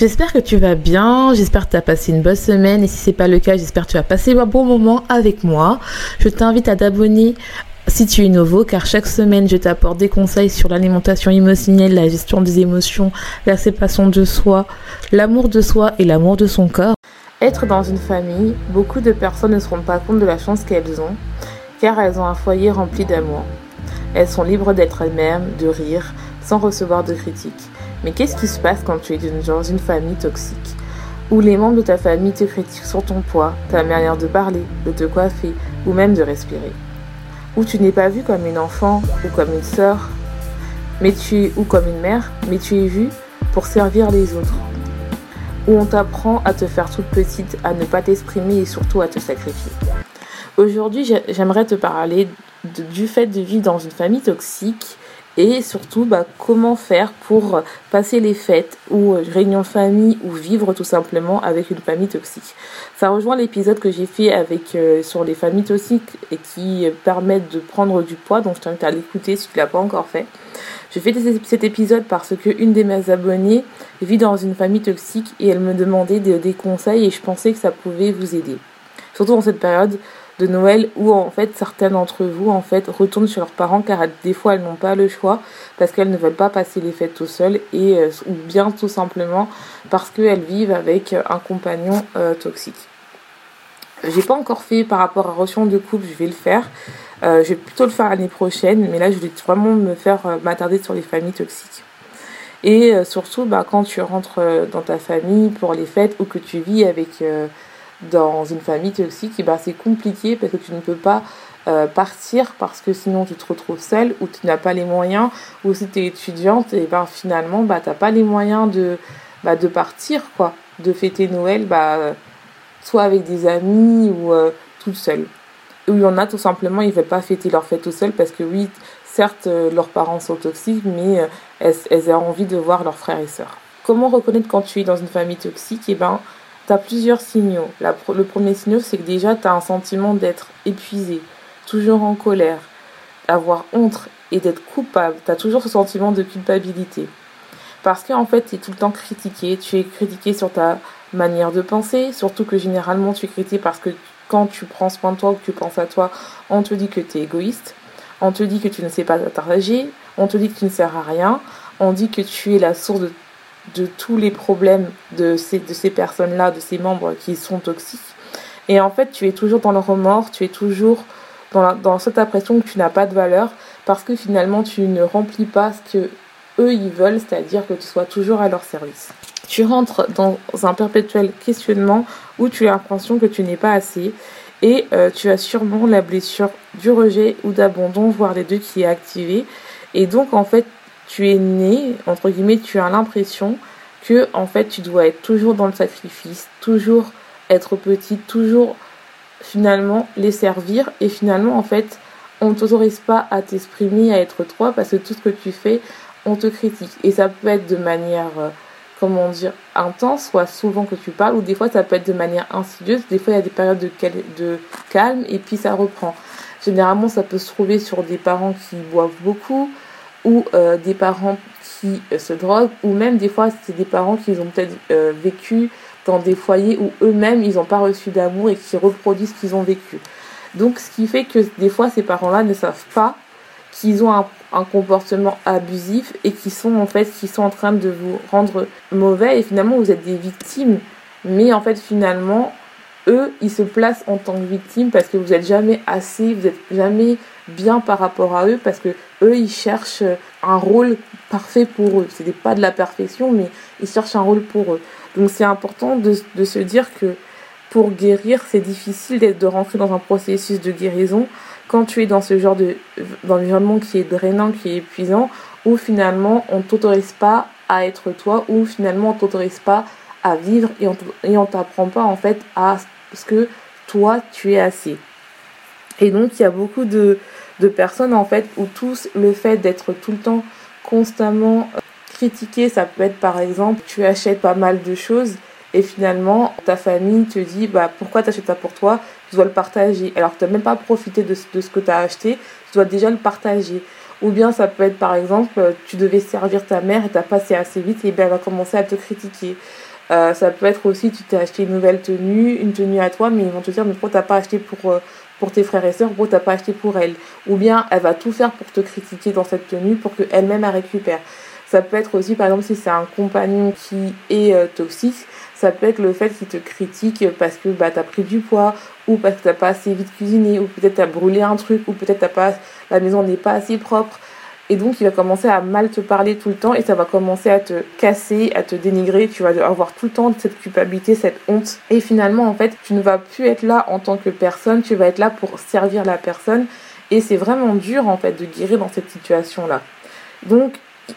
J'espère que tu vas bien, j'espère que tu as passé une bonne semaine et si c'est pas le cas, j'espère que tu as passé un bon moment avec moi. Je t'invite à t'abonner si tu es nouveau car chaque semaine je t'apporte des conseils sur l'alimentation émotionnelle, la gestion des émotions, la séparation de soi, l'amour de soi et l'amour de son corps. Être dans une famille, beaucoup de personnes ne se rendent pas compte de la chance qu'elles ont car elles ont un foyer rempli d'amour. Elles sont libres d'être elles-mêmes, de rire, sans recevoir de critiques. Mais qu'est-ce qui se passe quand tu es dans une famille toxique Où les membres de ta famille te critiquent sur ton poids, ta manière de parler, de te coiffer ou même de respirer? Où tu n'es pas vue comme une enfant ou comme une sœur mais tu es, ou comme une mère, mais tu es vue pour servir les autres Où on t'apprend à te faire toute petite, à ne pas t'exprimer et surtout à te sacrifier. Aujourd'hui, j'aimerais te parler du fait de vivre dans une famille toxique et surtout bah, comment faire pour passer les fêtes ou euh, réunion de famille ou vivre tout simplement avec une famille toxique. Ça rejoint l'épisode que j'ai fait avec euh, sur les familles toxiques et qui permettent de prendre du poids, donc je t'invite à l'écouter si tu l'as pas encore fait. J'ai fait cet épisode parce que une de mes abonnées vit dans une famille toxique et elle me demandait des conseils et je pensais que ça pouvait vous aider. Surtout dans cette période de Noël où en fait certaines d'entre vous en fait retournent chez leurs parents car des fois elles n'ont pas le choix parce qu'elles ne veulent pas passer les fêtes tout seules et euh, ou bien tout simplement parce qu'elles vivent avec un compagnon euh, toxique. J'ai pas encore fait par rapport à relation de couple, je vais le faire. Euh, je vais plutôt le faire l'année prochaine, mais là je vais vraiment me faire m'attarder sur les familles toxiques. Et surtout, bah, quand tu rentres dans ta famille pour les fêtes ou que tu vis avec dans une famille toxique, ben c'est compliqué parce que tu ne peux pas euh, partir parce que sinon tu te retrouves seule ou tu n'as pas les moyens ou si tu es étudiante et ben finalement bah t'as pas les moyens de bah, de partir quoi. De fêter Noël bah soit avec des amis ou euh, toute seule. Ou il y en a tout simplement ils veulent pas fêter leur fête tout seul parce que oui certes euh, leurs parents sont toxiques mais elles, elles ont envie de voir leurs frères et sœurs. Comment reconnaître quand tu es dans une famille toxique et ben plusieurs signaux. le premier signal, c'est que déjà, tu as un sentiment d'être épuisé, toujours en colère, d'avoir honte et d'être coupable. Tu as toujours ce sentiment de culpabilité. Parce qu'en fait, tu es tout le temps critiqué. Tu es critiqué sur ta manière de penser, surtout que généralement, tu es critiqué parce que quand tu prends soin de toi ou que tu penses à toi, on te dit que tu es égoïste. On te dit que tu ne sais pas t'arranger. On te dit que tu ne sers à rien. On dit que tu es la source de de tous les problèmes de ces, de ces personnes-là, de ces membres qui sont toxiques. Et en fait, tu es toujours dans le remords, tu es toujours dans, dans cette impression que tu n'as pas de valeur parce que finalement, tu ne remplis pas ce que eux ils veulent, c'est-à-dire que tu sois toujours à leur service. Tu rentres dans un perpétuel questionnement où tu as l'impression que tu n'es pas assez et euh, tu as sûrement la blessure du rejet ou d'abandon, voire les deux qui est activée. Et donc, en fait, tu es né, entre guillemets, tu as l'impression que en fait tu dois être toujours dans le sacrifice, toujours être petit, toujours finalement les servir et finalement en fait on ne t'autorise pas à t'exprimer, à être toi parce que tout ce que tu fais, on te critique. Et ça peut être de manière, euh, comment dire, intense, soit souvent que tu parles, ou des fois ça peut être de manière insidieuse. Des fois il y a des périodes de, de calme et puis ça reprend. Généralement ça peut se trouver sur des parents qui boivent beaucoup, ou euh, des parents qui euh, se droguent, ou même des fois c'est des parents qui ont peut-être euh, vécu dans des foyers où eux-mêmes ils n'ont pas reçu d'amour et qui reproduisent ce qu'ils ont vécu. Donc ce qui fait que des fois ces parents-là ne savent pas qu'ils ont un, comportement abusif et qui sont en fait qui sont en train de vous rendre mauvais et finalement vous êtes des victimes mais en fait finalement eux ils se placent en tant que victimes parce que vous n'êtes jamais assez vous n'êtes jamais bien par rapport à eux parce que eux ils cherchent un rôle parfait pour eux. Ce n'est pas de la perfection, mais ils cherchent un rôle pour eux. Donc c'est important de, de se dire que pour guérir, c'est difficile de rentrer dans un processus de guérison quand tu es dans ce genre d'environnement qui est drainant, qui est épuisant, où finalement on t'autorise pas à être toi, où finalement on t'autorise pas à vivre et on, et on t'apprend pas en fait à ce que toi tu es assez. Et donc il y a beaucoup de, de personnes en fait où tous le fait d'être tout le temps constamment euh, critiqué, ça peut être par exemple tu achètes pas mal de choses et finalement ta famille te dit bah pourquoi t'achètes ça pour toi? Tu dois le partager. Alors tu n'as même pas profité de, ce que tu as acheté. Tu dois déjà le partager. Ou bien ça peut être par exemple tu devais servir ta mère et t'as passé assez vite et bien elle va commencer à te critiquer. Euh, ça peut être aussi tu t'es acheté une nouvelle tenue une tenue à toi mais ils vont te dire mais pourquoi t'as pas acheté pour euh, pour tes frères et sœurs, pourquoi t'as pas acheté pour elle Ou bien elle va tout faire pour te critiquer dans cette tenue pour qu'elle-même elle récupère. Ça peut être aussi, par exemple, si c'est un compagnon qui est euh, toxique, ça peut être le fait qu'il te critique parce que bah, tu as pris du poids, ou parce que tu pas assez vite cuisiné, ou peut-être tu as brûlé un truc, ou peut-être pas la maison n'est pas assez propre. Et donc, il va commencer à mal te parler tout le temps et ça va commencer à te casser, à te dénigrer. Tu vas avoir tout le temps cette culpabilité, cette honte. Et finalement, en fait, tu ne vas plus être là en tant que personne, tu vas être là pour servir la personne. Et c'est vraiment dur, en fait, de guérir dans cette situation-là. Donc,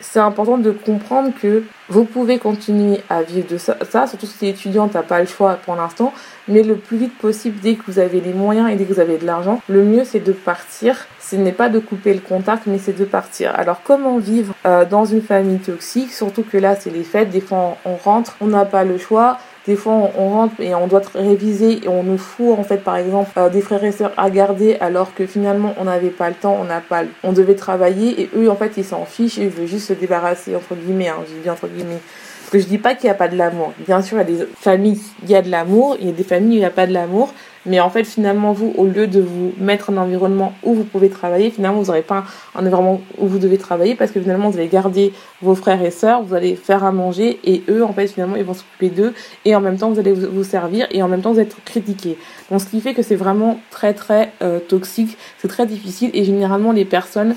c'est important de comprendre que vous pouvez continuer à vivre de ça, surtout si tu es pas le choix pour l'instant, mais le plus vite possible, dès que vous avez les moyens et dès que vous avez de l'argent, le mieux c'est de partir. Ce n'est pas de couper le contact, mais c'est de partir. Alors comment vivre euh, dans une famille toxique, surtout que là c'est les fêtes, des fois on rentre, on n'a pas le choix, des fois, on rentre et on doit réviser et on nous fout, en fait, par exemple, euh, des frères et sœurs à garder alors que finalement, on n'avait pas le temps, on n'a pas, on devait travailler et eux, en fait, ils s'en fichent et ils veulent juste se débarrasser, entre guillemets, hein, je dis entre guillemets. Que je dis pas qu'il n'y a pas de l'amour. Bien sûr, il y a des familles, il y a de l'amour, il y a des familles où il n'y a pas de l'amour. Mais en fait, finalement, vous, au lieu de vous mettre en environnement où vous pouvez travailler, finalement, vous n'aurez pas un environnement où vous devez travailler parce que finalement, vous allez garder vos frères et sœurs, vous allez faire à manger et eux, en fait, finalement, ils vont s'occuper d'eux et en même temps, vous allez vous servir et en même temps, vous être critiqué. Donc, ce qui fait que c'est vraiment très, très euh, toxique, c'est très difficile et généralement, les personnes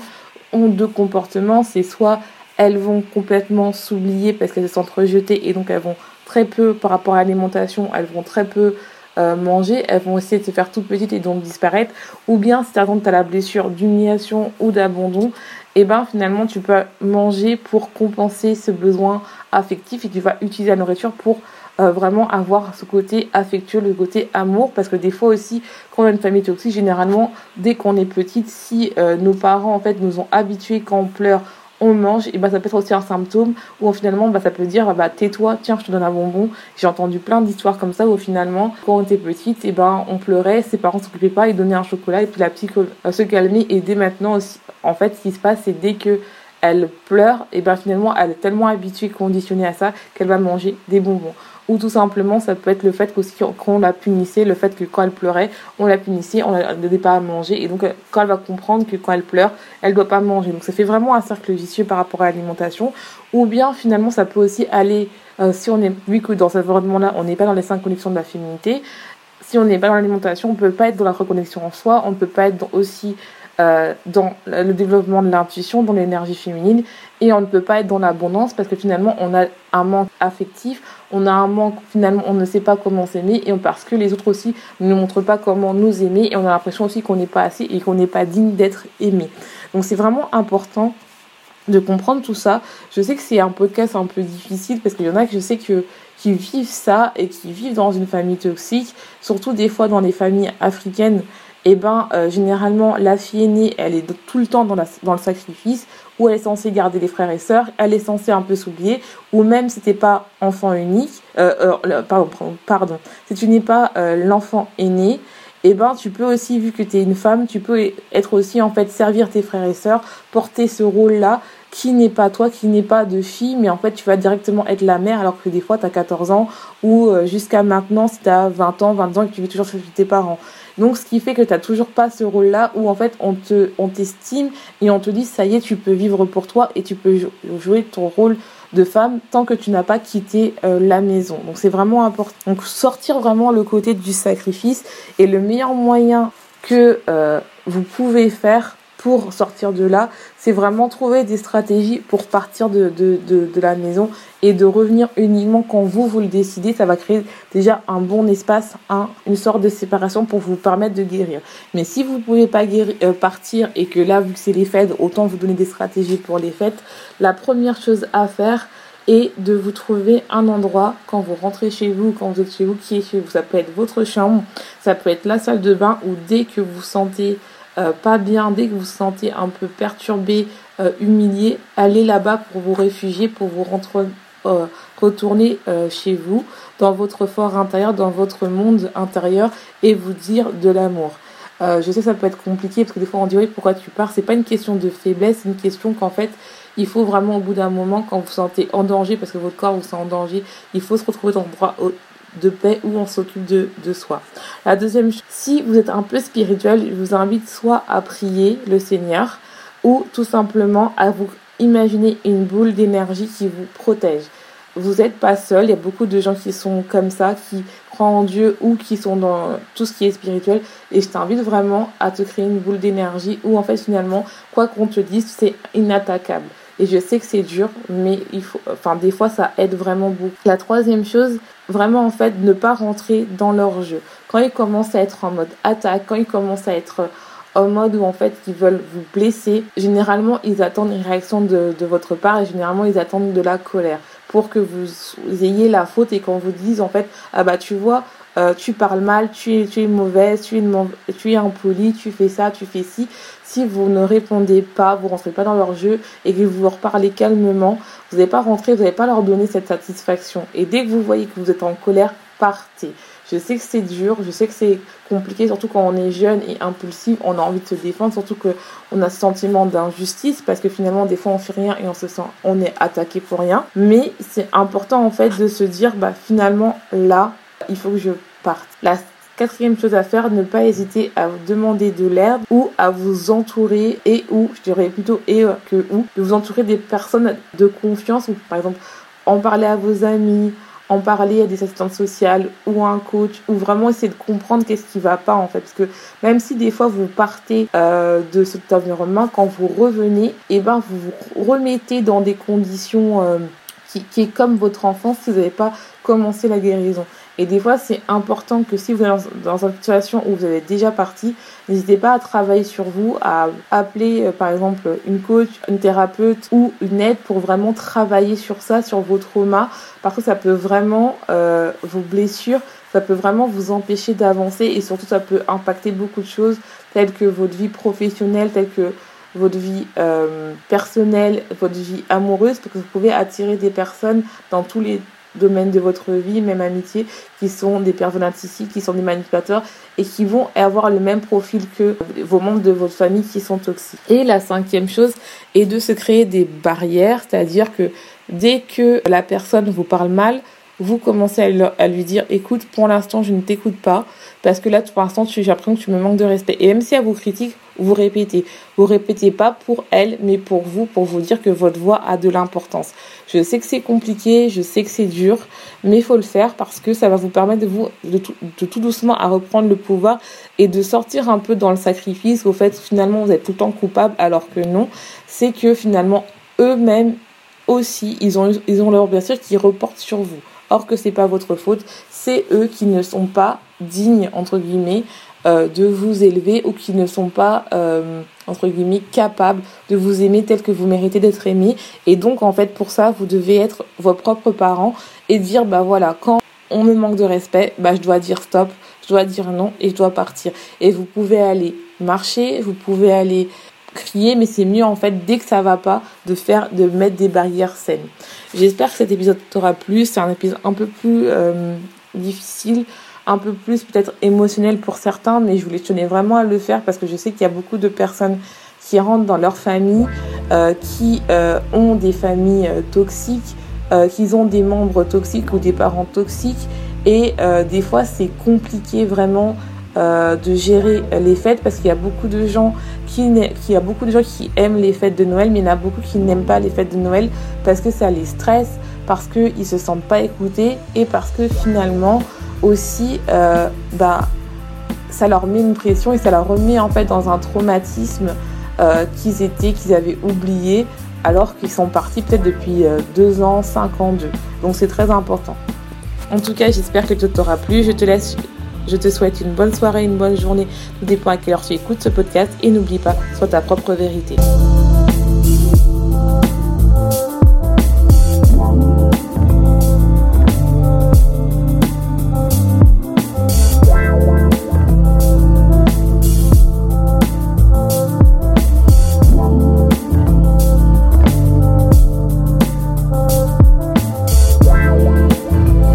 ont deux comportements. C'est soit elles vont complètement s'oublier parce qu'elles se sentent rejetées et donc elles vont très peu, par rapport à l'alimentation, elles vont très peu euh, manger, elles vont essayer de se faire toutes petites et donc disparaître. Ou bien si tu as la blessure d'humiliation ou d'abandon, et eh ben finalement tu peux manger pour compenser ce besoin affectif et tu vas utiliser la nourriture pour euh, vraiment avoir ce côté affectueux, le côté amour, parce que des fois aussi, quand on a une famille toxique, généralement, dès qu'on est petite, si euh, nos parents en fait nous ont habitués quand on pleure, on mange, et bah ça peut être aussi un symptôme où finalement bah, ça peut dire bah tais-toi, tiens je te donne un bonbon. J'ai entendu plein d'histoires comme ça où finalement quand on était petite et ben on pleurait, ses parents s'occupaient pas, ils donnaient un chocolat et puis la petite euh, se calmer et dès maintenant aussi en fait ce qui se passe c'est dès que elle pleure et ben finalement elle est tellement habituée, conditionnée à ça qu'elle va manger des bonbons ou tout simplement ça peut être le fait qu'aussi qu'on la punissait, le fait que quand elle pleurait, on la punissait, on la donnait pas à manger. Et donc euh, quand elle va comprendre que quand elle pleure, elle doit pas manger. Donc ça fait vraiment un cercle vicieux par rapport à l'alimentation. Ou bien finalement ça peut aussi aller euh, si on est vu que dans cet environnement-là, on n'est pas dans les cinq connexions de la féminité, si on n'est pas dans l'alimentation, on peut pas être dans la reconnexion en soi, on ne peut pas être aussi euh, dans le développement de l'intuition, dans l'énergie féminine, et on ne peut pas être dans l'abondance parce que finalement on a un manque affectif, on a un manque finalement on ne sait pas comment s'aimer et parce que les autres aussi ne nous montrent pas comment nous aimer et on a l'impression aussi qu'on n'est pas assez et qu'on n'est pas digne d'être aimé. Donc c'est vraiment important de comprendre tout ça. Je sais que c'est un podcast un peu difficile parce qu'il y en a que je sais que qui vivent ça et qui vivent dans une famille toxique, surtout des fois dans les familles africaines eh ben euh, généralement la fille aînée elle est tout le temps dans, la, dans le sacrifice où elle est censée garder les frères et sœurs, elle est censée un peu s'oublier, ou même si t'es pas enfant unique, euh, euh pardon, si tu n'es pas l'enfant aîné, eh ben tu peux aussi, vu que tu es une femme, tu peux être aussi en fait servir tes frères et sœurs, porter ce rôle-là qui n'est pas toi, qui n'est pas de fille, mais en fait tu vas directement être la mère alors que des fois tu as 14 ans ou jusqu'à maintenant si tu as 20 ans, 20 ans et que tu vis toujours chez tes parents. Donc, ce qui fait que tu n'as toujours pas ce rôle-là où en fait on te, on t'estime et on te dit ça y est, tu peux vivre pour toi et tu peux jouer ton rôle de femme tant que tu n'as pas quitté euh, la maison. Donc, c'est vraiment important. Donc, sortir vraiment le côté du sacrifice et le meilleur moyen que euh, vous pouvez faire pour sortir de là, c'est vraiment trouver des stratégies pour partir de, de, de, la maison et de revenir uniquement quand vous, vous le décidez. Ça va créer déjà un bon espace, un, une sorte de séparation pour vous permettre de guérir. Mais si vous ne pouvez pas guérir, euh, partir et que là, vu que c'est les fêtes, autant vous donner des stratégies pour les fêtes, la première chose à faire, est de vous trouver un endroit quand vous rentrez chez vous, quand vous êtes chez vous, qui est chez vous. Ça peut être votre chambre, ça peut être la salle de bain ou dès que vous sentez euh, pas bien, dès que vous vous sentez un peu perturbé, euh, humilié, allez là-bas pour vous réfugier, pour vous euh, retourner chez vous, dans votre fort intérieur, dans votre monde intérieur et vous dire de l'amour. je sais ça peut être compliqué parce que des fois on dit oui pourquoi tu pars? C'est pas une question de faiblesse c'est une question qu'en fait il faut vraiment au bout d'un moment quand vous vous sentez en danger parce que votre corps vous sent en danger il faut se retrouver dans le droit de paix où on s'occupe de, soi. La deuxième chose, si vous êtes un peu spirituel, je vous invite soit à prier le Seigneur ou tout simplement à vous imaginer une boule d'énergie qui vous protège. Vous n'êtes pas seul, il y a beaucoup de gens qui sont comme ça, qui croient en Dieu ou qui sont dans tout ce qui est spirituel. Et je t'invite vraiment à te créer une boule d'énergie où en fait finalement, quoi qu'on te dise, c'est inattaquable. Et je sais que c'est dur, mais il faut, enfin, des fois, ça aide vraiment beaucoup. La troisième chose, vraiment, en fait, ne pas rentrer dans leur jeu. Quand ils commencent à être en mode attaque, quand ils commencent à être en mode où, en fait, ils veulent vous blesser, généralement, ils attendent une réaction de, de votre part et généralement, ils attendent de la colère pour que vous ayez la faute et qu'on vous dise, en fait, ah bah, tu vois, euh, tu parles mal, tu es, tu es mauvaise, tu es, tu es impoli, tu fais ça, tu fais ci. Si vous ne répondez pas, vous rentrez pas dans leur jeu et que vous leur parlez calmement, vous n'allez pas rentrer, vous n'allez pas leur donner cette satisfaction. Et dès que vous voyez que vous êtes en colère, partez. Je sais que c'est dur, je sais que c'est compliqué, surtout quand on est jeune et impulsif, on a envie de se défendre, surtout qu'on a ce sentiment d'injustice parce que finalement des fois on fait rien et on se sent, on est attaqué pour rien. Mais c'est important en fait de se dire, bah finalement là, il faut que je La quatrième chose à faire, ne pas hésiter à vous demander de l'aide ou à vous entourer et ou, je dirais plutôt et que ou, de vous entourer des personnes de confiance. Ou par exemple en parler à vos amis, en parler à des assistantes sociales ou à un coach ou vraiment essayer de comprendre qu'est-ce qui va pas en fait. Parce que même si des fois vous partez euh, de cet environnement quand vous revenez et eh ben vous vous remettez dans des conditions euh, qui, qui, est comme votre enfance si vous n'avez pas commencé la guérison et des fois, c'est important que si vous êtes dans une situation où vous avez déjà parti, n'hésitez pas à travailler sur vous, à appeler euh, par exemple une coach, une thérapeute ou une aide pour vraiment travailler sur ça, sur vos traumas, parce que ça peut vraiment, euh, vos blessures, ça peut vraiment vous empêcher d'avancer et surtout ça peut impacter beaucoup de choses telles que votre vie professionnelle, telles que votre vie euh, personnelle, votre vie amoureuse, parce que vous pouvez attirer des personnes dans tous les domaine de votre vie, même amitié, qui sont des personnes narcissiques, qui sont des manipulateurs et qui vont avoir le même profil que vos membres de votre famille qui sont toxiques. Et la cinquième chose est de se créer des barrières, c'est-à-dire que dès que la personne vous parle mal, vous commencez à, lui dire écoute, pour l'instant, je ne t'écoute pas parce que là, pour l'instant, j'ai l'impression que tu me manques de respect. Et même si elle vous critique, vous répétez. Vous répétez pas pour elle, mais pour vous, pour vous dire que votre voix a de l'importance. Je sais que c'est compliqué, je sais que c'est dur, mais il faut le faire parce que ça va vous permettre de tout, doucement à reprendre le pouvoir et de sortir un peu dans le sacrifice. Au fait, finalement, vous êtes tout le temps coupable alors que non. C'est que finalement, eux-mêmes aussi, ils ont, ils ont leur blessure qui reportent sur vous. Or que c'est pas votre faute, c'est eux qui ne sont pas dignes entre guillemets euh, de vous élever ou qui ne sont pas euh, entre guillemets capables de vous aimer tel que vous méritez d'être aimé et donc en fait pour ça vous devez être vos propres parents et dire bah voilà quand on me manque de respect bah je dois dire stop je dois dire non et je dois partir et vous pouvez aller marcher vous pouvez aller crier, mais c'est mieux en fait dès que ça va pas de faire, de mettre des barrières saines. J'espère que cet épisode t'aura plu. C'est un épisode un peu plus euh, difficile, un peu plus peut-être émotionnel pour certains, mais je voulais tenir vraiment à le faire parce que je sais qu'il y a beaucoup de personnes qui rentrent dans leur famille, euh, qui euh, ont des familles toxiques, qui ont des membres toxiques ou des parents toxiques, et des fois c'est compliqué vraiment euh, de gérer les fêtes parce qu'il y a beaucoup de gens qui, qui a beaucoup de gens qui aiment les fêtes de Noël mais il y en a beaucoup qui n'aiment pas les fêtes de Noël parce que ça les stresse parce qu'ils se sentent pas écoutés et parce que finalement aussi euh, bah, ça leur met une pression et ça leur remet en fait dans un traumatisme euh, qu'ils étaient, qu'ils avaient oublié, alors qu'ils sont partis peut-être depuis euh, deux ans, cinq ans, deux. Donc c'est très important. En tout cas, j'espère que tout t'aura plu. Je te laisse, je te souhaite une bonne soirée, une bonne journée. Tout dépend à quelle heure tu écoutes ce podcast et n'oublie pas, sois ta propre vérité.